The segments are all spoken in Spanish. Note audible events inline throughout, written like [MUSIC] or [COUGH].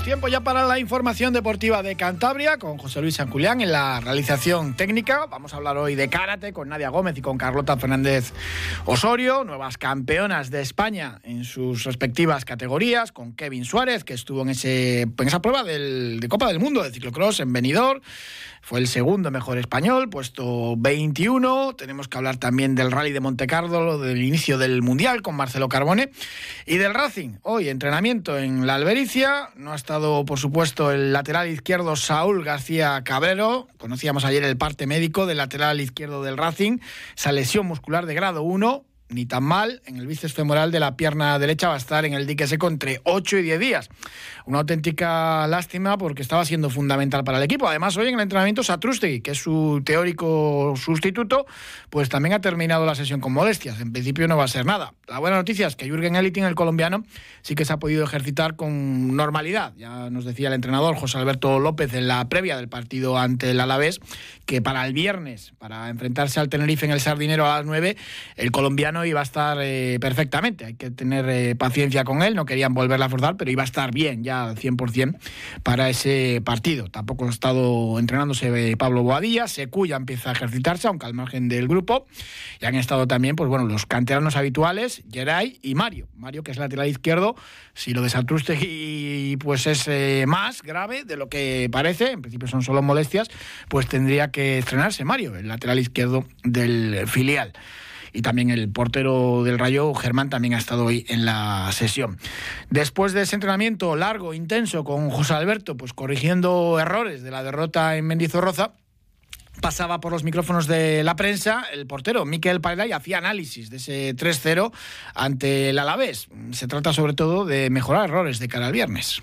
Tiempo ya para la información deportiva de Cantabria con José Luis Sanculián en la realización técnica. Vamos a hablar hoy de karate con Nadia Gómez y con Carlota Fernández Osorio, nuevas campeonas de España en sus respectivas categorías, con Kevin Suárez, que estuvo en, ese, en esa prueba del, de Copa del Mundo de ciclocross en Benidorm fue el segundo mejor español, puesto 21. Tenemos que hablar también del Rally de Montecarlo, del inicio del Mundial con Marcelo Carbone y del Racing. Hoy entrenamiento en la Albericia. No ha estado, por supuesto, el lateral izquierdo Saúl García Cabrero. Conocíamos ayer el parte médico del lateral izquierdo del Racing. Esa lesión muscular de grado 1 ni tan mal, en el bíceps femoral de la pierna derecha va a estar en el dique seco entre 8 y 10 días. Una auténtica lástima porque estaba siendo fundamental para el equipo. Además, hoy en el entrenamiento Satrustegui, que es su teórico sustituto, pues también ha terminado la sesión con molestias. En principio no va a ser nada. La buena noticia es que Jürgen Eliting, el colombiano, sí que se ha podido ejercitar con normalidad. Ya nos decía el entrenador José Alberto López en la previa del partido ante el Alavés que para el viernes, para enfrentarse al Tenerife en el Sardinero a las 9, el colombiano iba a estar eh, perfectamente. Hay que tener eh, paciencia con él, no querían volverla a forzar, pero iba a estar bien ya al 100% para ese partido. Tampoco ha estado entrenándose eh, Pablo Boadilla, Secuya empieza a ejercitarse, aunque al margen del grupo. Y han estado también, pues bueno, los canteranos habituales, Geray y Mario. Mario, que es lateral izquierdo, si lo de y pues es más grave de lo que parece, en principio son solo molestias, pues tendría que estrenarse Mario, el lateral izquierdo del filial y también el portero del Rayo, Germán, también ha estado hoy en la sesión. Después de ese entrenamiento largo, intenso, con José Alberto, pues corrigiendo errores de la derrota en Mendizorroza, pasaba por los micrófonos de la prensa el portero Miquel Paella y hacía análisis de ese 3-0 ante el Alavés. Se trata sobre todo de mejorar errores de cara al viernes.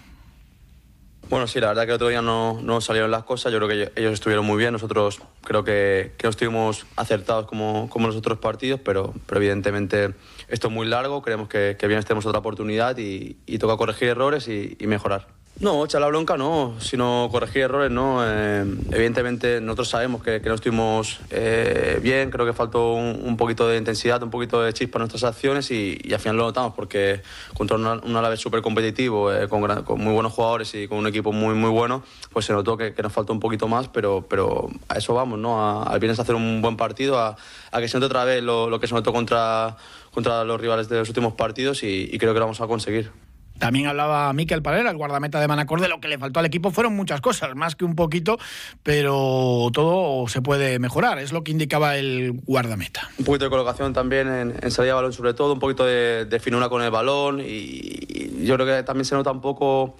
Bueno, sí, la verdad que el otro día no, no salieron las cosas. Yo creo que ellos estuvieron muy bien. Nosotros creo que, que no estuvimos acertados como, como los otros partidos, pero, pero evidentemente esto es muy largo. Creemos que, que bien tenemos otra oportunidad y, y toca corregir errores y, y mejorar. No, echar la bronca no, sino corregir errores no. Eh, evidentemente nosotros sabemos que, no estuvimos eh, bien, creo que faltó un, poquito de intensidad, un poquito de chispa en nuestras acciones y, al final lo notamos porque contra un, un súper competitivo, eh, con, muy buenos jugadores y con un equipo muy muy bueno, pues se notó que, nos faltó un poquito más, pero, pero a eso vamos, ¿no? al viernes a hacer un buen partido, a, a, que se note otra vez lo, lo, que se notó contra, contra los rivales de los últimos partidos y, y creo que lo vamos a conseguir. También hablaba Miquel Parera, el guardameta de Manacor, de lo que le faltó al equipo. Fueron muchas cosas, más que un poquito, pero todo se puede mejorar. Es lo que indicaba el guardameta. Un poquito de colocación también en, salida de balón, sobre todo, un poquito de, finura con el balón. Y, y, yo creo que también se nota un poco.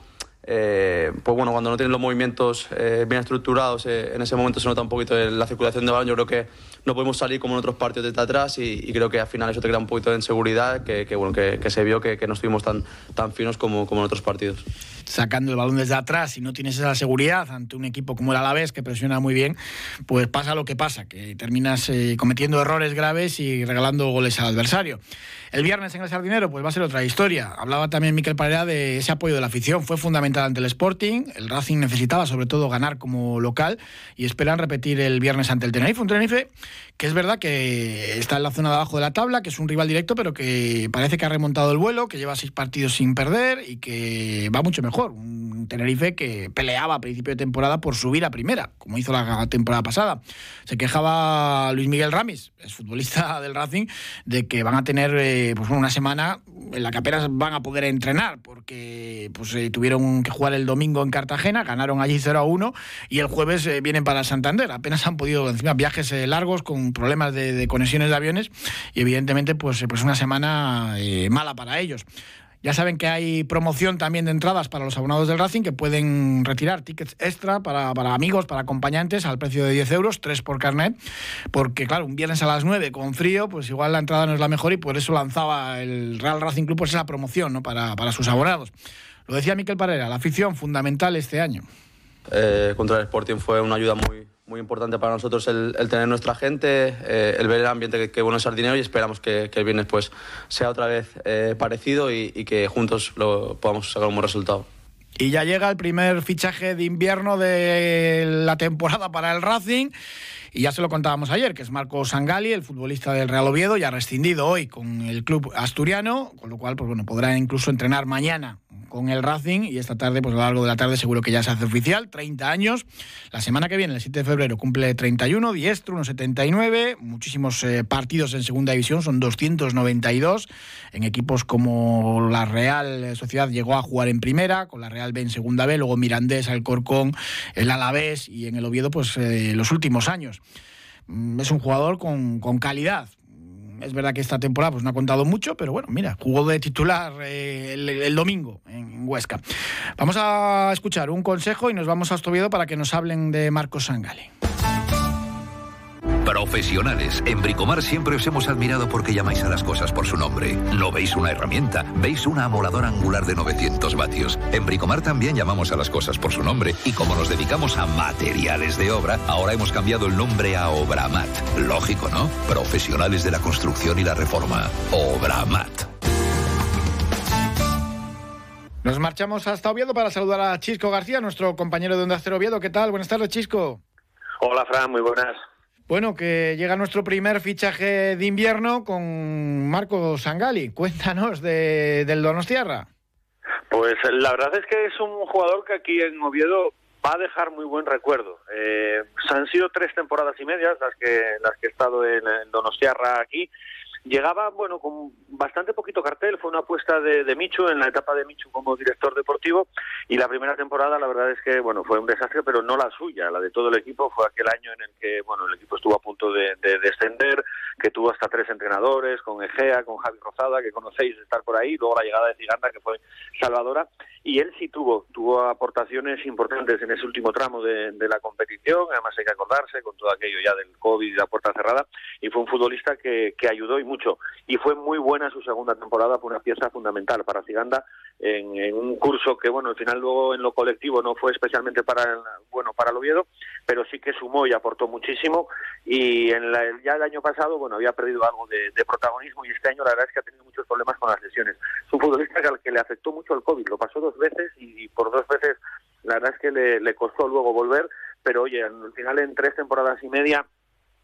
Eh, pues bueno, cuando no tienen los movimientos eh, bien estructurados, eh, en ese momento se nota un poquito la circulación de balón. Yo creo que no podemos salir como en otros partidos desde atrás y, creo que al final eso te crea un poquito de inseguridad que, bueno, que, se vio que, no estuvimos tan, tan finos como, como en otros partidos sacando el balón desde atrás y no tienes esa seguridad ante un equipo como el Alavés que presiona muy bien, pues pasa lo que pasa, que terminas eh, cometiendo errores graves y regalando goles al adversario. El viernes en el Sardinero pues va a ser otra historia. Hablaba también Miquel Parera de ese apoyo de la afición, fue fundamental ante el Sporting, el Racing necesitaba sobre todo ganar como local y esperan repetir el viernes ante el Tenerife, Tenerife que es verdad que está en la zona de abajo de la tabla, que es un rival directo, pero que parece que ha remontado el vuelo, que lleva seis partidos sin perder y que va mucho mejor. Un Tenerife que peleaba a principio de temporada por subir a primera, como hizo la temporada pasada. Se quejaba Luis Miguel Ramis, es futbolista [LAUGHS] del Racing, de que van a tener eh, pues una semana en la que apenas van a poder entrenar, porque pues, eh, tuvieron que jugar el domingo en Cartagena, ganaron allí 0 a 1 y el jueves eh, vienen para Santander. Apenas han podido, encima, viajes eh, con problemas de, de, conexiones de aviones y evidentemente pues, pues una semana eh, mala para ellos. Ya saben que hay promoción también de entradas para los abonados del Racing que pueden retirar tickets extra para, para, amigos, para acompañantes al precio de 10 euros, 3 por carnet, porque claro, un viernes a las 9 con frío, pues igual la entrada no es la mejor y por eso lanzaba el Real Racing Club pues esa promoción ¿no? para, para sus abonados. Lo decía Miquel Parera, la afición fundamental este año. eh, contra el Sporting fue una ayuda muy, muy importante para nosotros el, tener nuestra gente, eh, el ver el ambiente que, bueno es Sardinero y esperamos que, el viernes pues sea otra vez eh, parecido y, y, que juntos lo podamos sacar un buen resultado. Y ya llega el primer fichaje de invierno de la temporada para el Racing. Y ya se lo contábamos ayer, que es Marco Sangali, el futbolista del Real Oviedo, ya rescindido hoy con el club asturiano, con lo cual pues bueno, podrá incluso entrenar mañana con el Racing y esta tarde, pues a lo largo de la tarde seguro que ya se hace oficial, 30 años. La semana que viene, el 7 de febrero, cumple 31, diestro, unos 79, muchísimos eh, partidos en segunda división, son 292, en equipos como la Real Sociedad llegó a jugar en primera, con la Real B en segunda B, luego Mirandés, Alcorcón, el Alavés y en el Oviedo, pues eh, los últimos años. Mm, es un jugador con, con calidad, es verdad que esta temporada pues, no ha contado mucho, pero bueno, mira, jugó de titular eh, el, domingo en Huesca. Vamos a escuchar un consejo y nos vamos a Ostoviedo para que nos hablen de Marcos Sangali. Profesionales. En Bricomar siempre os hemos admirado porque llamáis a las cosas por su nombre. No veis una herramienta, veis una amoladora angular de 900 vatios. En Bricomar también llamamos a las cosas por su nombre y como nos dedicamos a materiales de obra, ahora hemos cambiado el nombre a Obramat. Lógico, ¿no? Profesionales de la construcción y la reforma. Obramat. Nos marchamos hasta Oviedo para saludar a Chisco García, nuestro compañero de Onda Cero Oviedo. ¿Qué tal? Buenas tardes, Chisco. Hola, Fran, muy buenas. Bueno, que llega nuestro primer fichaje de invierno con Marco Sangali. Cuéntanos de, del Donostiarra. Pues la verdad es que es un jugador que aquí en Oviedo va a dejar muy buen recuerdo. Eh, han sido tres temporadas y medias las que las que he estado en, en Donostiarra aquí Llegaba, bueno, con bastante poquito cartel, fue una apuesta de, de, Michu en la etapa de Michu como director deportivo y la primera temporada la verdad es que, bueno, fue un desastre, pero no la suya, la de todo el equipo, fue aquel año en el que, bueno, el equipo estuvo a punto de, descender, que tuvo hasta tres entrenadores, con Egea, con Javi Rozada, que conocéis estar por ahí, luego la llegada de Ciganda, que fue salvadora, y él sí tuvo, tuvo aportaciones importantes en ese último tramo de, de la competición, además hay que acordarse con todo aquello ya del COVID y la puerta cerrada, y fue un futbolista que, que ayudó y mucho. Y fue muy buena su segunda temporada, fue una pieza fundamental para Ciganda en, un curso que, bueno, al final luego en lo colectivo no fue especialmente para el, bueno para el Oviedo, pero sí que sumó y aportó muchísimo. Y en la, ya el año pasado, bueno, había perdido algo de, protagonismo y este año la verdad es que ha tenido muchos problemas con las lesiones. Es un futbolista al que le afectó mucho el COVID, lo pasó dos veces y, por dos veces la verdad es que le, le costó luego volver, pero oye, al final en tres temporadas y media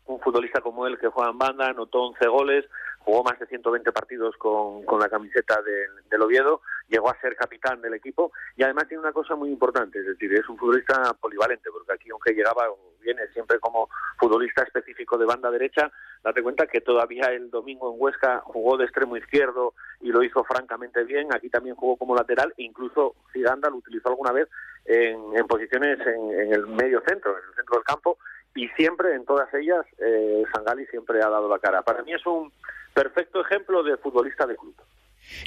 un futbolista como él que juega en banda, anotó 11 goles, jugó más de 120 partidos con, con la camiseta del Oviedo, llegó a ser capitán del equipo y además tiene una cosa muy importante, es decir, es un futbolista polivalente, porque aquí aunque llegaba viene siempre como futbolista específico de banda derecha, date cuenta que todavía el domingo en Huesca jugó de extremo izquierdo y lo hizo francamente bien, aquí también jugó como lateral e incluso Zidanda lo utilizó alguna vez en, en posiciones en, en el medio centro, en el centro del campo y siempre en todas ellas eh, Sangali siempre ha dado la cara. Para mí es un perfecto ejemplo de futbolista de club.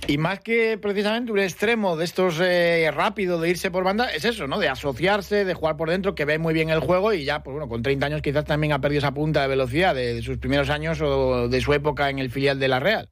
Y más que precisamente un extremo de estos eh, rápido de irse por banda, es eso, ¿no? De asociarse, de jugar por dentro, que ve muy bien el juego y ya, pues bueno, con 30 años quizás también ha perdido esa punta de velocidad de sus primeros años o de su época en el filial de la Real.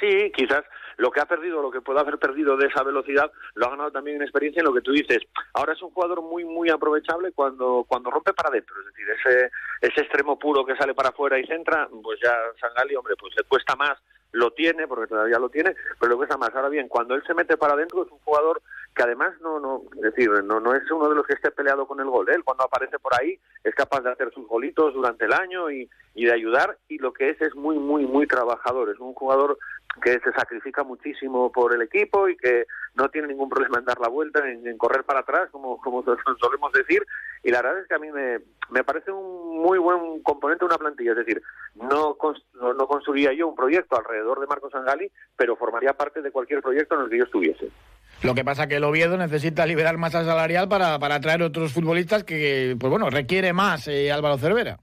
Sí, quizás lo que ha perdido, lo que puede haber perdido de esa velocidad, lo ha ganado también en experiencia en lo que tú dices. Ahora es un jugador muy, muy aprovechable cuando, cuando rompe para adentro, es decir, ese, ese extremo puro que sale para afuera y centra, pues ya Sangali, hombre, pues le cuesta más, lo tiene, porque todavía lo tiene, pero le cuesta más. Ahora bien, cuando él se mete para adentro es un jugador que además no, no, es decir, no, no es uno de los que esté peleado con el gol. Él cuando aparece por ahí es capaz de hacer sus golitos durante el año y, y de ayudar y lo que es es muy, muy, muy trabajador. Es un jugador que se sacrifica muchísimo por el equipo y que no tiene ningún problema en dar la vuelta, en, correr para atrás, como, como [LAUGHS] solemos decir. Y la verdad es que a mí me, me parece un muy buen componente de una plantilla. Es decir, no, no, construiría yo un proyecto alrededor de Marcos Angali, pero formaría parte de cualquier proyecto en el que yo estuviese. Lo que pasa que el Oviedo necesita liberar masa salarial para, para atraer otros futbolistas que, pues bueno, requiere más eh, Álvaro Cervera.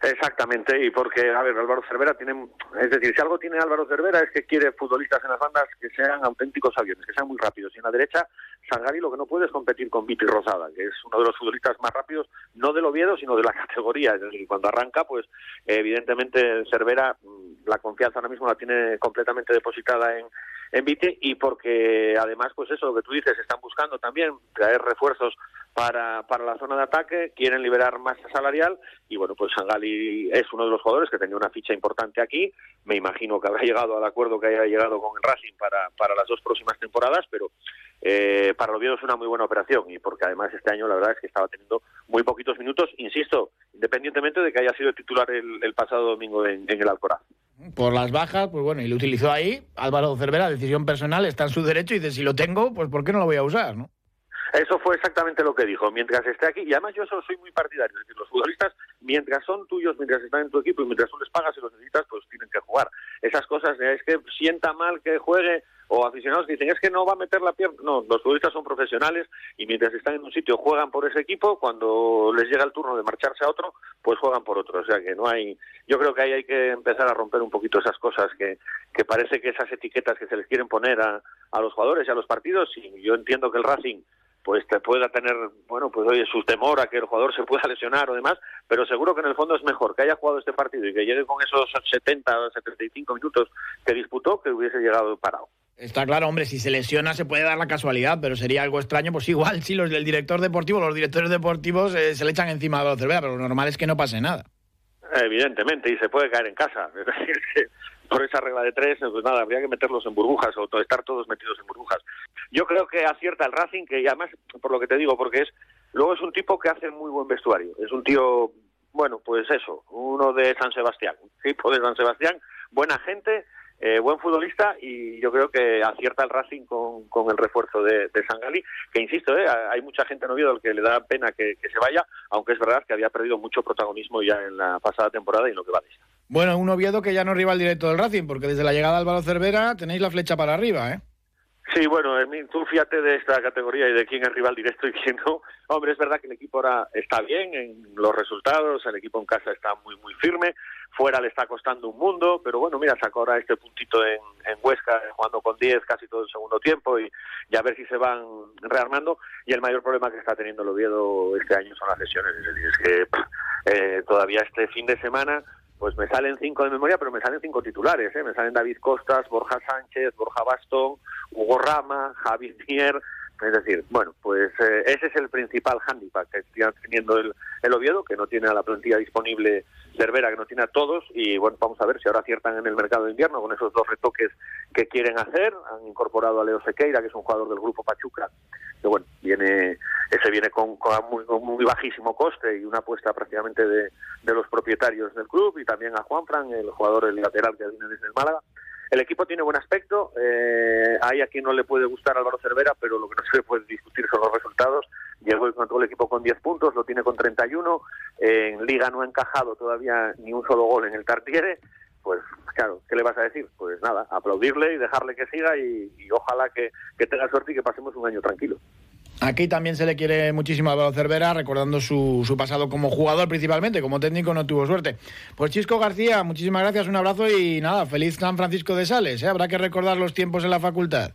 Exactamente, y porque, a ver, Álvaro Cervera tiene, es decir, si algo tiene Álvaro Cervera es que quiere futbolistas en las bandas que sean auténticos aviones, que sean muy rápidos. Y en la derecha, Sangari lo que no puede es competir con Viti Rosada, que es uno de los futbolistas más rápidos, no del Oviedo, sino de la [LAUGHS] categoría. Es decir, cuando arranca, pues evidentemente Cervera, mm, la confianza ahora mismo la tiene completamente depositada en, en Viti y porque además, pues eso, lo que tú dices, están buscando también traer refuerzos para, para la zona de ataque, quieren liberar masa salarial y bueno, pues Sangali es uno de los jugadores que tenía una ficha importante aquí, me imagino que habrá [LAUGHS] llegado al acuerdo que haya llegado con el Racing para, para las dos próximas temporadas, pero eh, para el Oviedo es una muy buena operación y porque además este año la verdad es que estaba teniendo muy poquitos minutos, insisto, independientemente de que haya sido titular el, pasado domingo en, en el Alcoraz por las bajas, pues bueno, y lo utilizó ahí. Álvaro Cervera, decisión personal, está en su derecho y dice, si lo tengo, pues ¿por qué no lo voy a usar, no? Eso fue exactamente lo que dijo. Mientras esté aquí, y además yo soy muy partidario, es decir, los futbolistas, mientras son tuyos, mientras están en tu equipo y mientras tú les pagas y los necesitas, pues tienen que jugar. Esas cosas, es que sienta mal que juegue, o aficionados que dicen, es que no va a meter la pierna. No, los futbolistas son profesionales y mientras están en un sitio juegan por ese equipo, cuando les llega el turno de marcharse a otro, pues juegan por otro. O sea que no hay. Yo creo que ahí hay que empezar a romper un poquito esas cosas que, que parece que esas etiquetas que se les quieren poner a, a los jugadores y a los partidos. Y yo entiendo que el Racing pues te pueda tener, bueno, pues oye, su temor a que el jugador se pueda lesionar o demás, pero seguro que en el fondo es mejor que haya jugado este partido y que llegue con esos 70 o 75 minutos que disputó que hubiese llegado parado. Está claro, hombre, si se lesiona se puede dar la casualidad, pero sería algo extraño, pues igual [LAUGHS] si los del director deportivo, los directores deportivos eh, se le echan encima a la cerveza, pero lo normal es que no pase nada. Evidentemente, y se puede caer en casa. [LAUGHS] Es decir, que por esa regla de tres, pues nada, habría que meterlos en burbujas o estar todos metidos en burbujas. Yo creo que acierta el Racing, que además, por lo que te digo, porque es luego es un tipo que hace muy buen vestuario. Es un tío, bueno, pues eso, uno de San Sebastián, tipo de San Sebastián, buena gente, eh, buen futbolista y yo creo que acierta el Racing con, con el refuerzo de, de Sangalí, que insisto, eh, hay mucha gente en Oviedo al que le da pena que, se vaya, aunque es verdad que había perdido mucho protagonismo ya en la pasada temporada y en lo que va. Bueno, un Oviedo que ya no rival directo del Racing, porque desde la llegada de Álvaro Cervera tenéis la flecha para arriba, ¿eh? Sí, bueno, tú fíjate de esta categoría y de quién es rival directo y quién no. Hombre, es verdad que el equipo ahora está bien en los resultados, el equipo en casa está muy, muy firme, fuera le está costando un mundo, pero bueno, mira, sacó ahora este puntito en, en Huesca, jugando con 10 casi todo el segundo tiempo y, y, a ver si se van rearmando. Y el mayor problema que está teniendo el Oviedo este año son las lesiones, es decir, es que eh, todavía este fin de semana pues me salen cinco de memoria, pero me salen cinco titulares, ¿eh? me salen David Costas, Borja Sánchez, Borja Bastón, Hugo Rama, Javi Mier, es decir, bueno, pues eh, ese es el principal hándicap que está teniendo el, el, Oviedo, que no tiene a la plantilla disponible Cervera, que no tiene a todos, y bueno, vamos a ver si ahora aciertan en el mercado de invierno con esos dos retoques que quieren hacer. Han incorporado a Leo Sequeira, que es un jugador del grupo Pachuca, que bueno, viene ese viene con, muy, bajísimo coste y una apuesta prácticamente de, de los propietarios del club, y también a Juan Fran, el jugador el lateral que viene desde el Málaga. El equipo tiene buen aspecto, eh, hay a quien no le puede gustar Álvaro Cervera, pero lo que no se puede discutir son los resultados. Llegó con todo el equipo con 10 puntos, lo tiene con 31, en Liga no ha encajado todavía ni un solo gol en el Tartiere, pues claro, ¿qué le vas a decir? Pues nada, aplaudirle y dejarle que siga y, y ojalá que tenga suerte y que pasemos un año tranquilo. Aquí también se le quiere muchísimo a Álvaro Cervera, recordando su, su, pasado como jugador principalmente, como técnico no tuvo suerte. Pues Chisco García, muchísimas gracias, un abrazo y nada, feliz San Francisco de Sales. ¿eh? Habrá que recordar los tiempos en la facultad.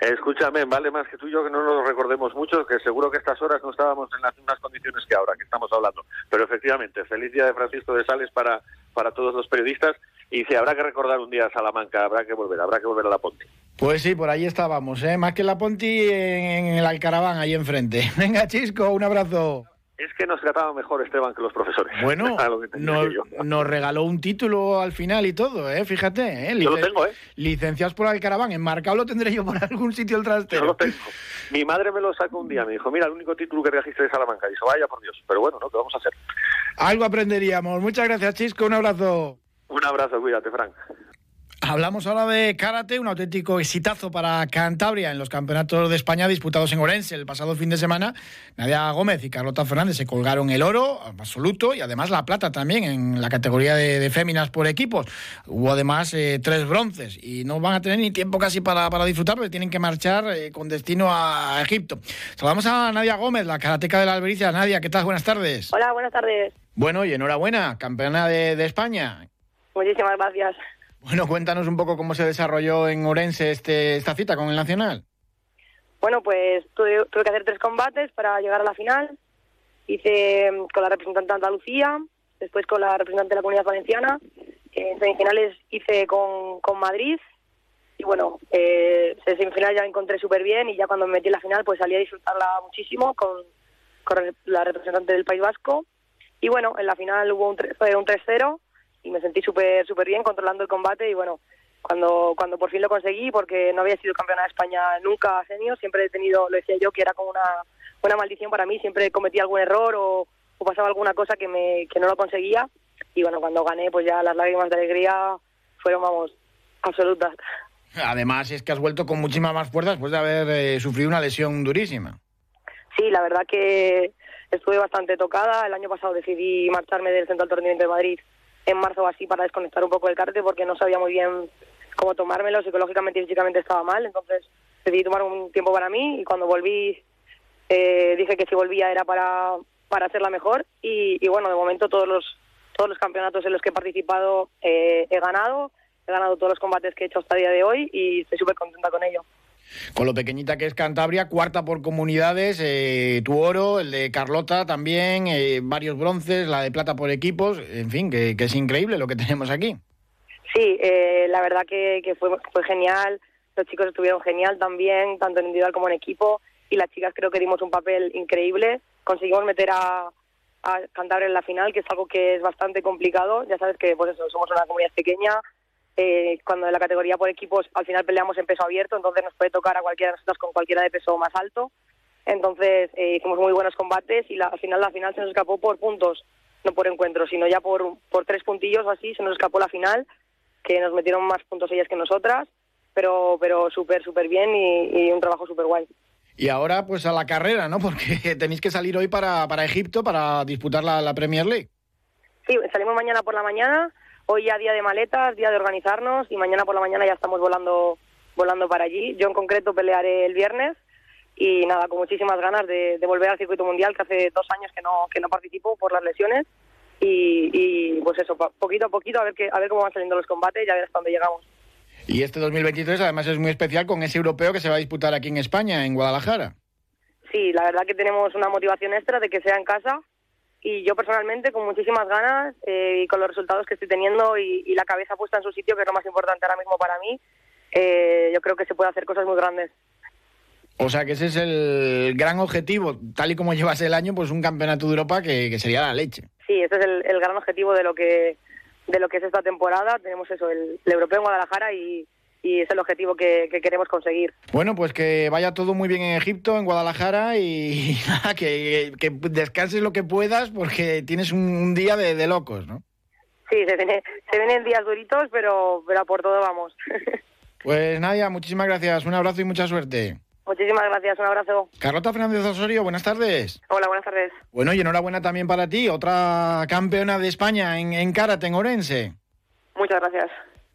Escúchame, vale más que tú y yo que no nos recordemos mucho, que seguro que estas horas no estábamos en las mismas condiciones que ahora, que estamos hablando. Pero efectivamente, feliz día de Francisco de Sales para, para todos los periodistas. Y sí, habrá que recordar un día a Salamanca, habrá que volver, habrá que volver a la Ponte. Pues sí, por ahí estábamos, ¿eh? más que la Ponti en, el Alcaraván, ahí enfrente. [LAUGHS] Venga, Chisco, un abrazo. Es que nos trataba mejor Esteban que los profesores. Bueno, [LAUGHS] nos, nos, regaló un título al final y todo, ¿eh? Fíjate, ¿eh? Licen yo lo tengo, ¿eh? Licenciados por Alcaraván. Enmarcado lo tendré yo por [LAUGHS] algún sitio el trastero. Yo lo tengo. Mi madre me lo sacó un día, me dijo, mira, el único título que registré de Salamanca. Y dijo, vaya por Dios. Pero bueno, ¿no? ¿Qué vamos a hacer? Algo aprenderíamos. Muchas gracias, Chisco. Un abrazo. Un abrazo, cuídate, Frank. Hablamos ahora de karate, un auténtico exitazo para Cantabria en los campeonatos de España disputados en Orense el pasado fin de semana. Nadia Gómez y Carlota Fernández se colgaron el oro absoluto y además la plata también en la categoría de, de féminas por equipos. Hubo además eh, tres bronces y no van a tener ni tiempo casi para, para disfrutar porque tienen que marchar eh, con destino a Egipto. Saludamos a Nadia Gómez, la karateca de la Albericia. Nadia, ¿qué tal? Buenas tardes. Hola, buenas tardes. Bueno, y enhorabuena, campeona de, de España. Muchísimas gracias. Bueno, cuéntanos un poco cómo se desarrolló en Orense este, esta cita con el Nacional. Bueno, pues tuve, tuve, que hacer tres combates para llegar a la final. Hice mm, con la representante de Andalucía, después con la representante de la Comunidad Valenciana. En semifinales hice con, con Madrid. Y bueno, eh, en semifinal ya me encontré súper bien y ya cuando me metí en la final pues salí a disfrutarla muchísimo con, con la representante del País Vasco. Y bueno, en la final hubo un, fue un 3-0 y me sentí súper súper bien controlando el combate y bueno, cuando cuando por fin lo conseguí, porque no había sido campeona de España nunca senior, siempre he tenido, lo decía yo, que era como una, una maldición para mí, siempre cometía algún error o, o pasaba alguna cosa que, me, que no lo conseguía y bueno, cuando gané pues ya las lágrimas de alegría fueron, vamos, absolutas. Además es que has vuelto con muchísimas más fuerzas después de haber eh, sufrido una lesión durísima. Sí, la verdad que estuve bastante tocada. El año pasado decidí marcharme del Centro de Alto Rendimiento de Madrid en marzo o así para desconectar un poco del karate porque no sabía muy bien cómo tomármelo, psicológicamente y físicamente estaba mal, entonces decidí tomar un tiempo para mí y cuando volví eh, dije que si volvía era para, para hacerla mejor y, bueno, de momento todos los todos los campeonatos en los que he participado eh, he ganado, he ganado todos los combates que he hecho hasta el día de hoy y estoy súper contenta con ello. Con lo pequeñita que es Cantabria, cuarta por comunidades, eh, tu oro, el de Carlota también, eh, varios bronces, la de plata por equipos, en fin, que, es increíble lo que [LAUGHS] tenemos aquí. Sí, eh, la verdad que, que fue, fue genial, los chicos estuvieron genial también, tanto en individual como en equipo, y las chicas creo que dimos un papel increíble, conseguimos meter a, a Cantabria en la final, que es algo que es bastante complicado, ya sabes que pues eso, somos una comunidad pequeña, eh, cuando en la categoría por equipos al final peleamos en peso abierto, entonces nos puede tocar a cualquiera de nosotros con cualquiera de peso más alto. Entonces eh, hicimos muy buenos combates y la, al final la final se nos escapó por puntos, no por encuentros, sino ya por, por tres puntillos o así, se nos escapó la final, que nos metieron más puntos ellas que nosotras, pero, pero súper, súper bien y, y un trabajo súper guay. Y ahora pues a la carrera, ¿no? [LAUGHS] Porque tenéis que salir hoy para, para Egipto para disputar la, la Premier League. Sí, salimos mañana por la mañana, hoy ya día de maletas, día de organizarnos y mañana por la mañana ya estamos volando volando para allí. Yo en concreto pelearé el viernes y nada, con muchísimas ganas de, de volver al circuito mundial, que hace dos años que no que no participo por las lesiones y, y pues eso, poquito a poquito a ver que a ver cómo van saliendo los combates y a ver hasta dónde llegamos. Y este 2023 además es muy especial con ese europeo que se va a disputar aquí en España, en Guadalajara. Sí, la verdad que tenemos una motivación extra de que sea en casa y yo personalmente con muchísimas ganas eh, y con los resultados que estoy teniendo y, y la cabeza puesta en su sitio, que es lo más importante ahora mismo para mí, eh, yo creo que se puede hacer cosas muy grandes. O sea que ese es el gran objetivo, tal y como llevas el año, pues un campeonato de Europa que, que sería la leche. Sí, ese es el, el gran objetivo de lo que de lo que es esta temporada. Tenemos eso, el, el europeo en Guadalajara y, y es el objetivo que, que queremos conseguir. Bueno, pues que vaya todo muy bien en Egipto, en Guadalajara y [LAUGHS] que, que descanses lo que puedas porque tienes un, un día de, de locos, ¿no? Sí, se, viene, se vienen días duritos, pero, pero a por todo vamos. [LAUGHS] Pues Nadia, muchísimas gracias, un abrazo y mucha suerte. Muchísimas gracias, un abrazo. Carlota Fernández Osorio, buenas tardes. Hola, buenas tardes. Bueno, y enhorabuena también para ti, otra campeona de España en, en karate, en Orense. Muchas gracias.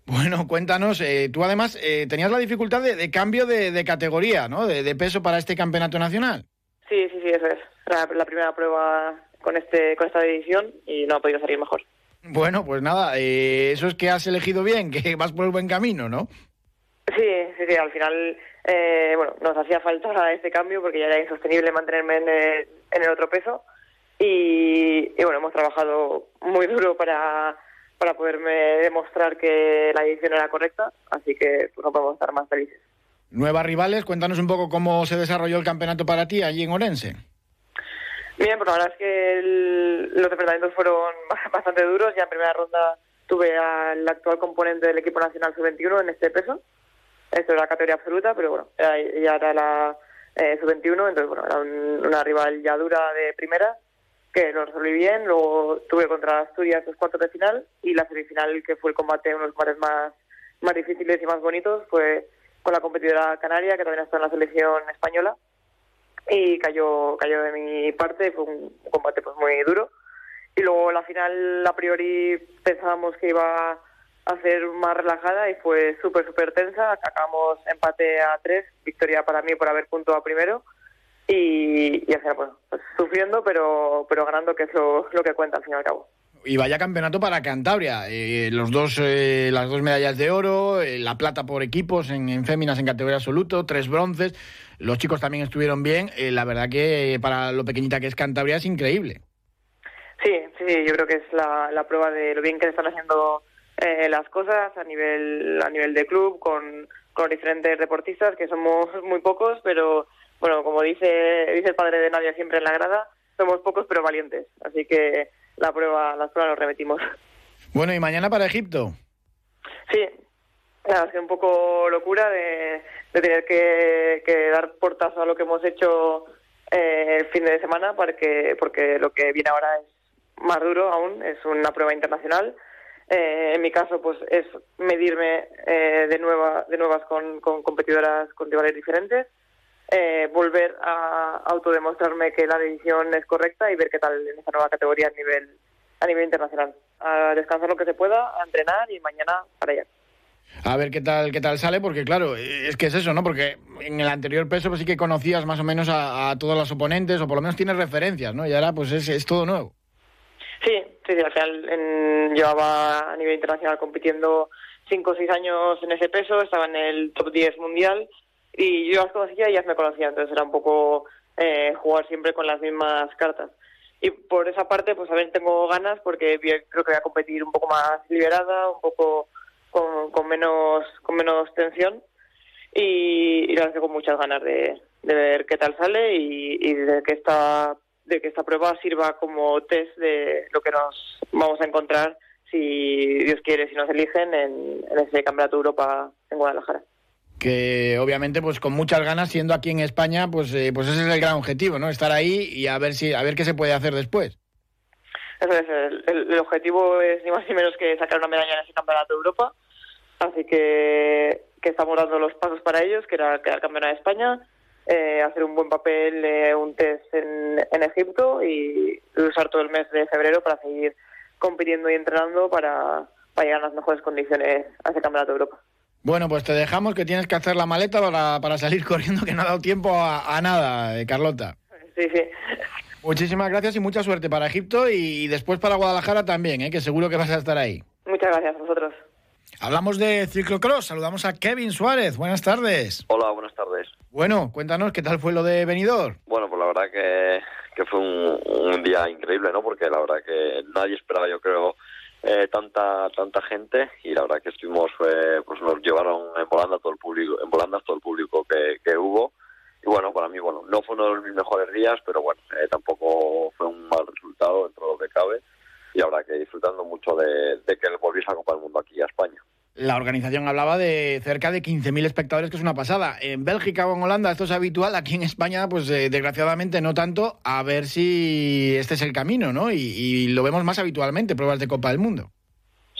Bueno, cuéntanos, eh, tú además eh, tenías la dificultad de, de cambio de, de categoría, ¿no? De, de peso para este campeonato nacional. Sí, sí, sí, eso es. La, la primera prueba con este con esta división y no ha podido salir mejor. Bueno, pues nada, eh, eso es que has elegido bien, [LAUGHS] que vas por el buen camino, ¿no? Sí, sí, sí, al final, eh, bueno, nos hacía falta este cambio porque ya era insostenible mantenerme en el, en el otro peso y, y bueno, hemos trabajado muy duro para, para poderme demostrar que la decisión era correcta, así que pues, no podemos estar más felices. Nuevas rivales, cuéntanos un poco cómo se desarrolló el campeonato para ti allí en Orense. Bien, pues la verdad es que el- los enfrentamientos fueron [LAUGHS] bastante duros. Ya en primera ronda tuve al actual componente del equipo nacional sub-21 en este peso. Esto era la categoría absoluta, pero bueno, ya era la eh, sub-21, entonces bueno, era un- una rival ya dura de primera, que lo resolví bien. Luego tuve contra Asturias los cuartos de final y la semifinal, que fue el combate, uno de los combates más, más difíciles y más bonitos, fue con la competidora canaria, que también está en la selección española. Y cayó cayó de mi parte fue un combate pues muy duro. Y luego la final a priori pensábamos que iba a ser más relajada y fue súper súper tensa. Acabamos empate a tres victoria para mí por haber puntuado primero y, y o sea, bueno, pues sufriendo pero pero ganando que es lo, lo que cuenta al fin y al cabo Y vaya campeonato para Cantabria. Eh, los dos, eh, las dos medallas de oro, eh, la plata por equipos en, en féminas en categoría absoluto, tres bronces. Los chicos también estuvieron bien. Eh, la verdad que para lo pequeñita que es Cantabria es increíble. Sí, sí, sí, yo creo que es la, la prueba de lo bien que están haciendo eh, las cosas a nivel a nivel de club con, con diferentes deportistas que somos muy pocos, pero bueno, como dice dice el padre de Nadia siempre en la grada, somos pocos pero valientes. Así que la prueba, las pruebas nos remetimos. Bueno, ¿y mañana para Egipto? Sí, ha sido un poco locura de, tener que, dar portazo a lo que hemos hecho eh, el fin de semana, porque, porque lo que viene ahora es más duro aún, es una prueba internacional. Eh, en mi caso, pues es medirme eh, de, nueva, de nuevas con, con competidoras con rivales diferentes, eh, volver a autodemostrarme que la decisión es correcta y ver qué tal en esta nueva categoría a nivel, a nivel internacional. A descansar lo que se pueda, a entrenar y mañana para allá. A ver qué tal, qué tal sale, porque claro, es que es eso, ¿no? Porque en el anterior peso pues sí que conocías más o menos a, a todos los oponentes, o por lo menos tienes referencias, ¿no? Y ahora pues es, es todo nuevo. Sí, sí, al final llevaba a nivel internacional compitiendo cinco o seis años en ese peso, estaba en el top 10 mundial y yo las conocía y ellas me conocían, entonces era un poco eh, jugar siempre con las mismas cartas. Y por esa parte, pues a ver, tengo ganas porque creo que voy a competir un poco más liberada, un poco con, menos con menos tensión y, y la verdad con muchas ganas de, ver qué tal sale y, de que esta de que esta prueba sirva como test de lo que nos vamos a encontrar si Dios quiere, si nos eligen en, ese Campeonato de Europa en Guadalajara que obviamente pues con muchas ganas siendo aquí en España pues eh, pues ese es el gran objetivo no estar ahí y a ver si a ver qué se puede hacer después. Eso es el, el, objetivo es ni más ni menos que sacar una medalla en ese campeonato de Europa. Así que, estamos dando los pasos para ellos que era quedar campeona de España eh, hacer un buen papel, eh, un test en, en, Egipto y usar todo el mes de febrero para seguir compitiendo y entrenando para, para llegar a las mejores condiciones a ese Campeonato de Europa. Bueno, pues te dejamos que tienes que hacer la maleta para, para salir [LAUGHS] corriendo, que no ha dado tiempo a, nada, eh, Carlota. Sí, sí. Muchísimas gracias y mucha suerte para Egipto y después para Guadalajara también, que seguro que vas a estar ahí. Muchas gracias a vosotros. Hablamos de ciclocross, saludamos a Kevin Suárez. Buenas tardes. Hola, buenas tardes. Bueno, cuéntanos qué tal fue lo de Benidorm. Bueno, pues la verdad que, que fue un, día increíble, ¿no? Porque la verdad que nadie esperaba, yo creo, eh, tanta tanta gente y la verdad que estuvimos, eh, pues nos llevaron en volanda todo el público, en volandas todo el público que, que hubo y bueno, para mí, bueno, no fue uno de mis mejores días, pero bueno, eh, tampoco fue un mal resultado dentro de lo que cabe y la verdad que disfrutando mucho de, de que volviese a Copa del Mundo aquí a España. La organización hablaba de cerca de 15.000 espectadores, que es una pasada. En Bélgica o en Holanda esto es habitual, aquí en España, pues eh, desgraciadamente no tanto. A ver si este es el camino, ¿no? Y, lo vemos más habitualmente, pruebas de Copa del Mundo.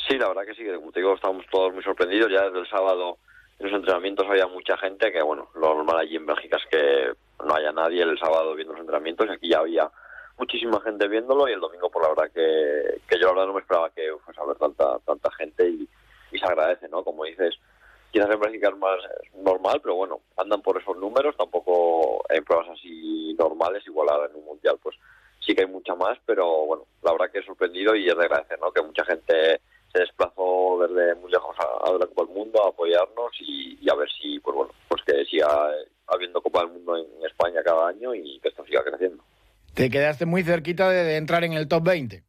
Sí, la verdad que sí, como te digo, estamos todos muy sorprendidos. Ya desde el sábado en los entrenamientos había mucha gente, que bueno, lo normal allí en Bélgica es que no haya nadie el sábado viendo los entrenamientos, y aquí ya había muchísima gente viéndolo y el domingo, por la verdad que, que yo la verdad no me esperaba que fuese a ver tanta, tanta gente y y se agradece, ¿no? Como dices, quizás en Bélgica es más normal, pero bueno, andan por esos números, tampoco en pruebas así normales, igual ahora en un mundial, pues sí que hay mucha más, pero bueno, la verdad que he sorprendido y es de agradecer, ¿no? Que mucha gente se desplazó desde muy lejos a, a la Copa del Mundo a apoyarnos y, a ver si, pues bueno, pues que siga habiendo Copa del Mundo en España cada año y que esto siga creciendo. Te quedaste muy cerquita de entrar en el top 20.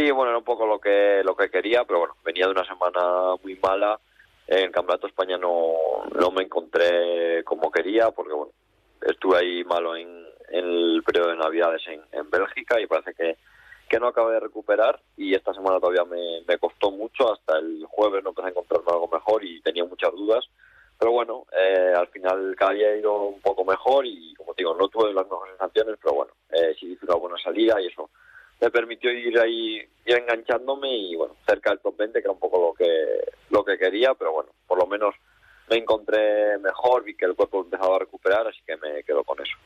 Sí, bueno, era un poco lo que lo que quería, pero bueno, venía de una semana muy mala. En el Campeonato de España no, no me encontré como quería, porque bueno, estuve ahí malo en, el periodo de Navidades en, en Bélgica y parece que, que no acabé de recuperar. Y esta semana todavía me, me costó mucho, hasta el jueves no empecé a encontrarme algo mejor y tenía muchas dudas, pero bueno, eh, al final cada día ido un poco mejor y como te digo, no tuve las mejores sensaciones, pero bueno, eh, sí hice una buena salida y eso me permitió ir ahí ir enganchándome y bueno cerca del top 20 que era un poco lo que lo que quería pero bueno por lo menos me encontré mejor vi que el cuerpo empezaba a recuperar así que me quedo con eso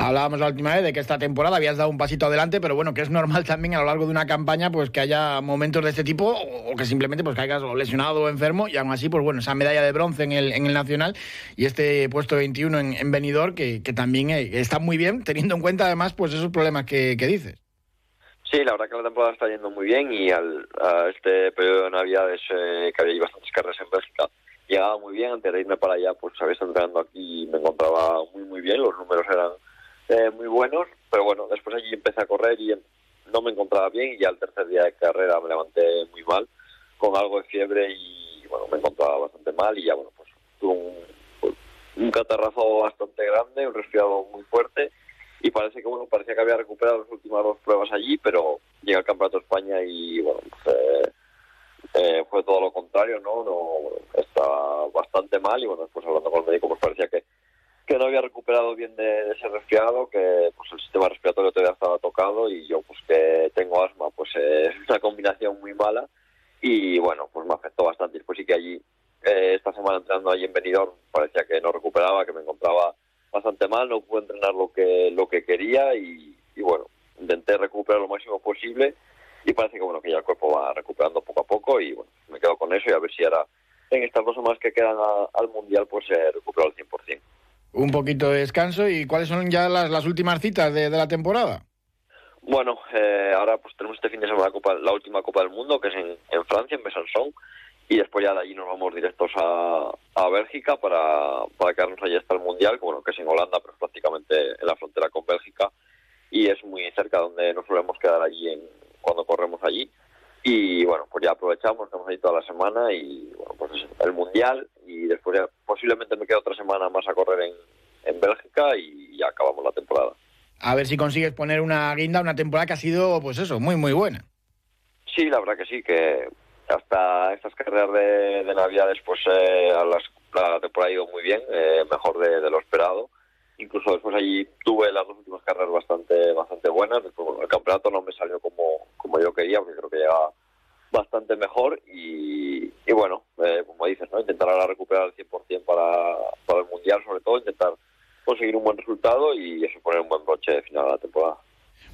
Hablábamos la última vez de que esta temporada habías dado un pasito adelante, pero bueno, que es normal también a lo largo de una campaña pues que haya momentos de este tipo o que simplemente pues caigas lesionado o enfermo y aún así pues bueno, esa medalla de bronce en el, en el Nacional y este puesto 21 en, en Benidorm que, también eh, está muy bien teniendo en cuenta además pues esos problemas que dices. Sí, la verdad que la temporada está yendo muy bien y al, a este periodo de Navidades eh, que había bastantes carreras en Bélgica llegaba muy bien. Antes de irme para allá, pues había estado entrenando aquí me encontraba muy, muy bien. Los números eran eh, muy buenos, pero bueno, después allí empecé a correr y no me encontraba bien y ya el tercer día de carrera me levanté muy mal, con algo de fiebre y bueno, me encontraba bastante mal y ya bueno, pues tuve un, un catarrazo bastante grande, un resfriado muy fuerte y parece que bueno parecía que había recuperado las últimas dos pruebas allí pero llega al campeonato de España y bueno pues, eh, eh, fue todo lo contrario no no está bastante mal y bueno después hablando con el médico pues parecía que que no había recuperado bien de, ese resfriado que pues el sistema respiratorio todavía estaba tocado y yo pues que tengo asma pues [LAUGHS] es una combinación muy mala y bueno pues me afectó bastante. Después sí que allí eh, esta semana entrenando allí en Benidorm parecía que no recuperaba que me encontraba bastante mal, no pude entrenar lo que lo que quería y, bueno, intenté recuperar lo máximo posible y parece que bueno que ya el cuerpo va recuperando poco a poco y bueno, me quedo con eso y a ver si ahora en estas dos semanas que quedan al Mundial pues se recupera al 100%. Un poquito de descanso y ¿cuáles son ya las, las últimas citas de, la temporada? Bueno, eh, ahora pues tenemos este fin de semana la, Copa, la última Copa del Mundo que es en, en Francia, en Besançon y después ya de allí nos vamos directos a, a Bélgica para, para quedarnos allí hasta el Mundial, que, bueno, que es en Holanda, pero es prácticamente en la frontera con Bélgica y es muy cerca donde nos solemos quedar allí en, cuando corremos allí. Y bueno, pues ya aprovechamos, estamos ahí toda la semana y bueno, pues el Mundial y después posiblemente me quedo otra semana más a correr en, en Bélgica y ya acabamos la temporada. A ver si consigues poner una guinda, una temporada que ha sido, pues eso, muy, muy buena. Sí, la verdad que sí, que hasta estas carreras de, de Navidades, pues eh, a las, la temporada ha ido muy bien, eh, mejor de, lo esperado. Incluso después allí tuve las dos últimas carreras bastante bastante buenas. Después, el campeonato no me salió como, como yo quería, porque creo que llegaba bastante mejor. Y, y bueno, eh, como dices, ¿no? intentar ahora recuperar el 100% para, para el Mundial, sobre todo, intentar conseguir un buen resultado y eso poner un buen broche final a la temporada.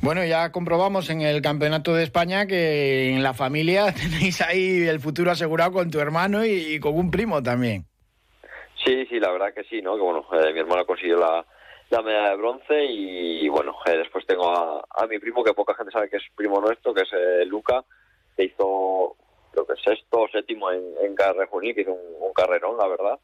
Bueno, ya comprobamos en el Campeonato de España que en la familia [LAUGHS] tenéis ahí el futuro asegurado con tu hermano y, con un primo también. Sí, sí, la verdad que sí, ¿no? Que bueno, eh, mi hermano consiguió la, la medalla de bronce y, bueno, eh, después tengo a, a, mi primo, que poca gente sabe que es primo nuestro, que es eh, Luca, que hizo, creo que sexto o séptimo en, en carrera juvenil, que hizo un, un, carrerón, la verdad.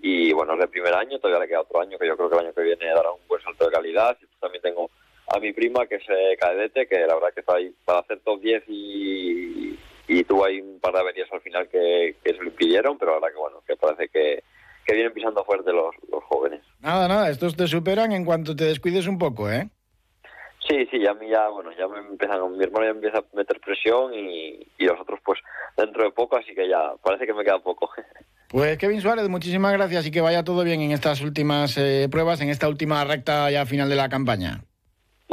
Y bueno, es de primer año, todavía le queda otro año, que yo creo que el año que viene dará un buen salto de calidad. Y también tengo a mi prima, que es eh, cadete, que la verdad que está ahí para hacer top 10 y, y tuvo ahí un par de averías al final que, se lo impidieron, pero verdad que bueno, que parece que, que vienen pisando fuerte los, los jóvenes. Nada, nada, estos te superan en cuanto te descuides un poco, ¿eh? Sí, sí, ya a mí ya, bueno, ya me empiezan, mi hermano ya empieza a meter presión y, y los otros pues dentro de poco, así que ya parece que me queda poco. [LAUGHS] Pues Kevin Suárez, muchísimas gracias y que vaya todo bien en estas últimas eh, pruebas, en esta última recta ya final de la campaña.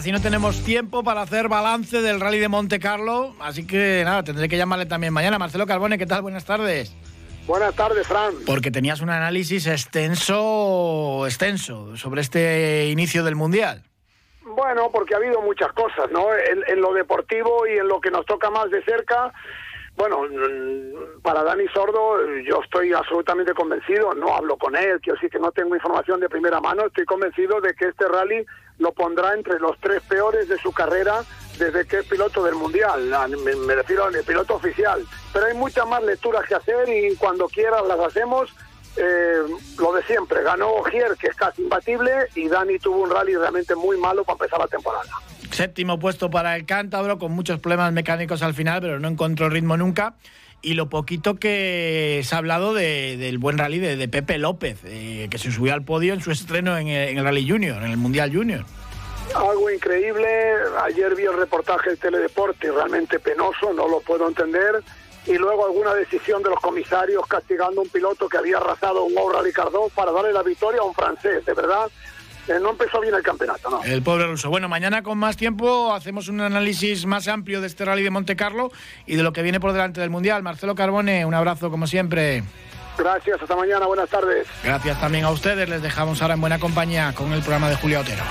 Casi no tenemos tiempo para hacer balance del rally de Monte Carlo, así que nada, tendré que llamarle también mañana. Marcelo Carbone, ¿qué tal? Buenas tardes. Buenas tardes, Fran. Porque tenías un análisis extenso, extenso sobre este inicio del Mundial. Bueno, porque ha habido muchas cosas, ¿no? en, lo deportivo y en lo que nos toca más de cerca, bueno, mm, para Dani Sordo yo estoy absolutamente convencido, no hablo con él, quiero decir que no tengo información de primera mano, estoy convencido de que este rally lo pondrá entre los tres peores de su carrera desde que es piloto del Mundial, me, refiero al piloto oficial. Pero hay muchas más lecturas que hacer y cuando quieras las hacemos. Eh, lo de siempre, ganó Ogier, que es casi imbatible, y Dani tuvo un rally realmente muy malo para empezar la temporada. Séptimo puesto para el Cántabro, con muchos problemas mecánicos al final, pero no encontró ritmo nunca. Y lo poquito que se ha hablado del buen rally de, Pepe López, eh, que se subió al podio en su estreno en el, Rally Junior, en el Mundial Junior. Algo increíble. Ayer vi el reportaje de Teledeporte, realmente penoso, no lo puedo entender. Y luego alguna decisión de los comisarios castigando a un piloto que había arrasado un Rally Ricardo para darle la victoria a un francés, de verdad no empezó bien el campeonato, ¿no? El pobre ruso. Bueno, mañana con más tiempo hacemos un análisis más amplio de este rally de Monte Carlo y de lo que viene por delante del Mundial. Marcelo Carbone, un abrazo como siempre. Gracias, hasta mañana, buenas tardes. Gracias también a ustedes, les dejamos ahora en buena compañía con el programa de Julio Otero.